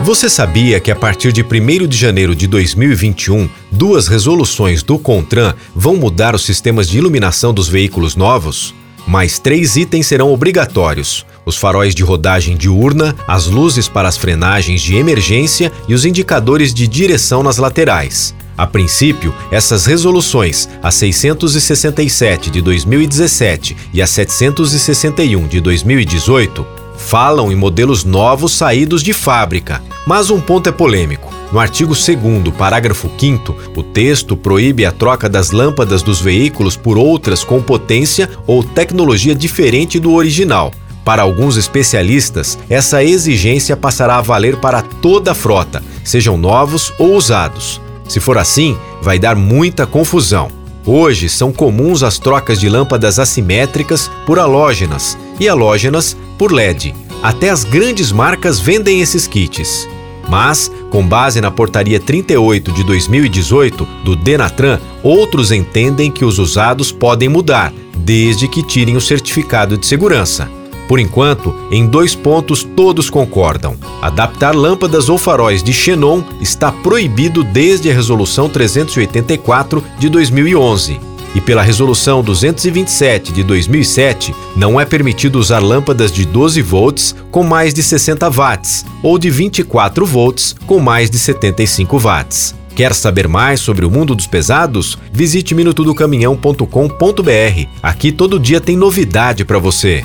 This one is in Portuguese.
Você sabia que a partir de 1 de janeiro de 2021, duas resoluções do CONTRAN vão mudar os sistemas de iluminação dos veículos novos? Mais três itens serão obrigatórios: os faróis de rodagem diurna, as luzes para as frenagens de emergência e os indicadores de direção nas laterais. A princípio, essas resoluções, a 667 de 2017 e a 761 de 2018, falam em modelos novos saídos de fábrica. Mas um ponto é polêmico. No artigo 2, parágrafo 5, o texto proíbe a troca das lâmpadas dos veículos por outras com potência ou tecnologia diferente do original. Para alguns especialistas, essa exigência passará a valer para toda a frota, sejam novos ou usados. Se for assim, vai dar muita confusão. Hoje são comuns as trocas de lâmpadas assimétricas por halógenas e halógenas por LED. Até as grandes marcas vendem esses kits. Mas, com base na Portaria 38 de 2018 do Denatran, outros entendem que os usados podem mudar, desde que tirem o certificado de segurança. Por enquanto, em dois pontos todos concordam. Adaptar lâmpadas ou faróis de xenon está proibido desde a Resolução 384 de 2011 e pela Resolução 227 de 2007, não é permitido usar lâmpadas de 12 volts com mais de 60 watts ou de 24 volts com mais de 75 watts. Quer saber mais sobre o mundo dos pesados? Visite minutodocaminhão.com.br. Aqui todo dia tem novidade para você.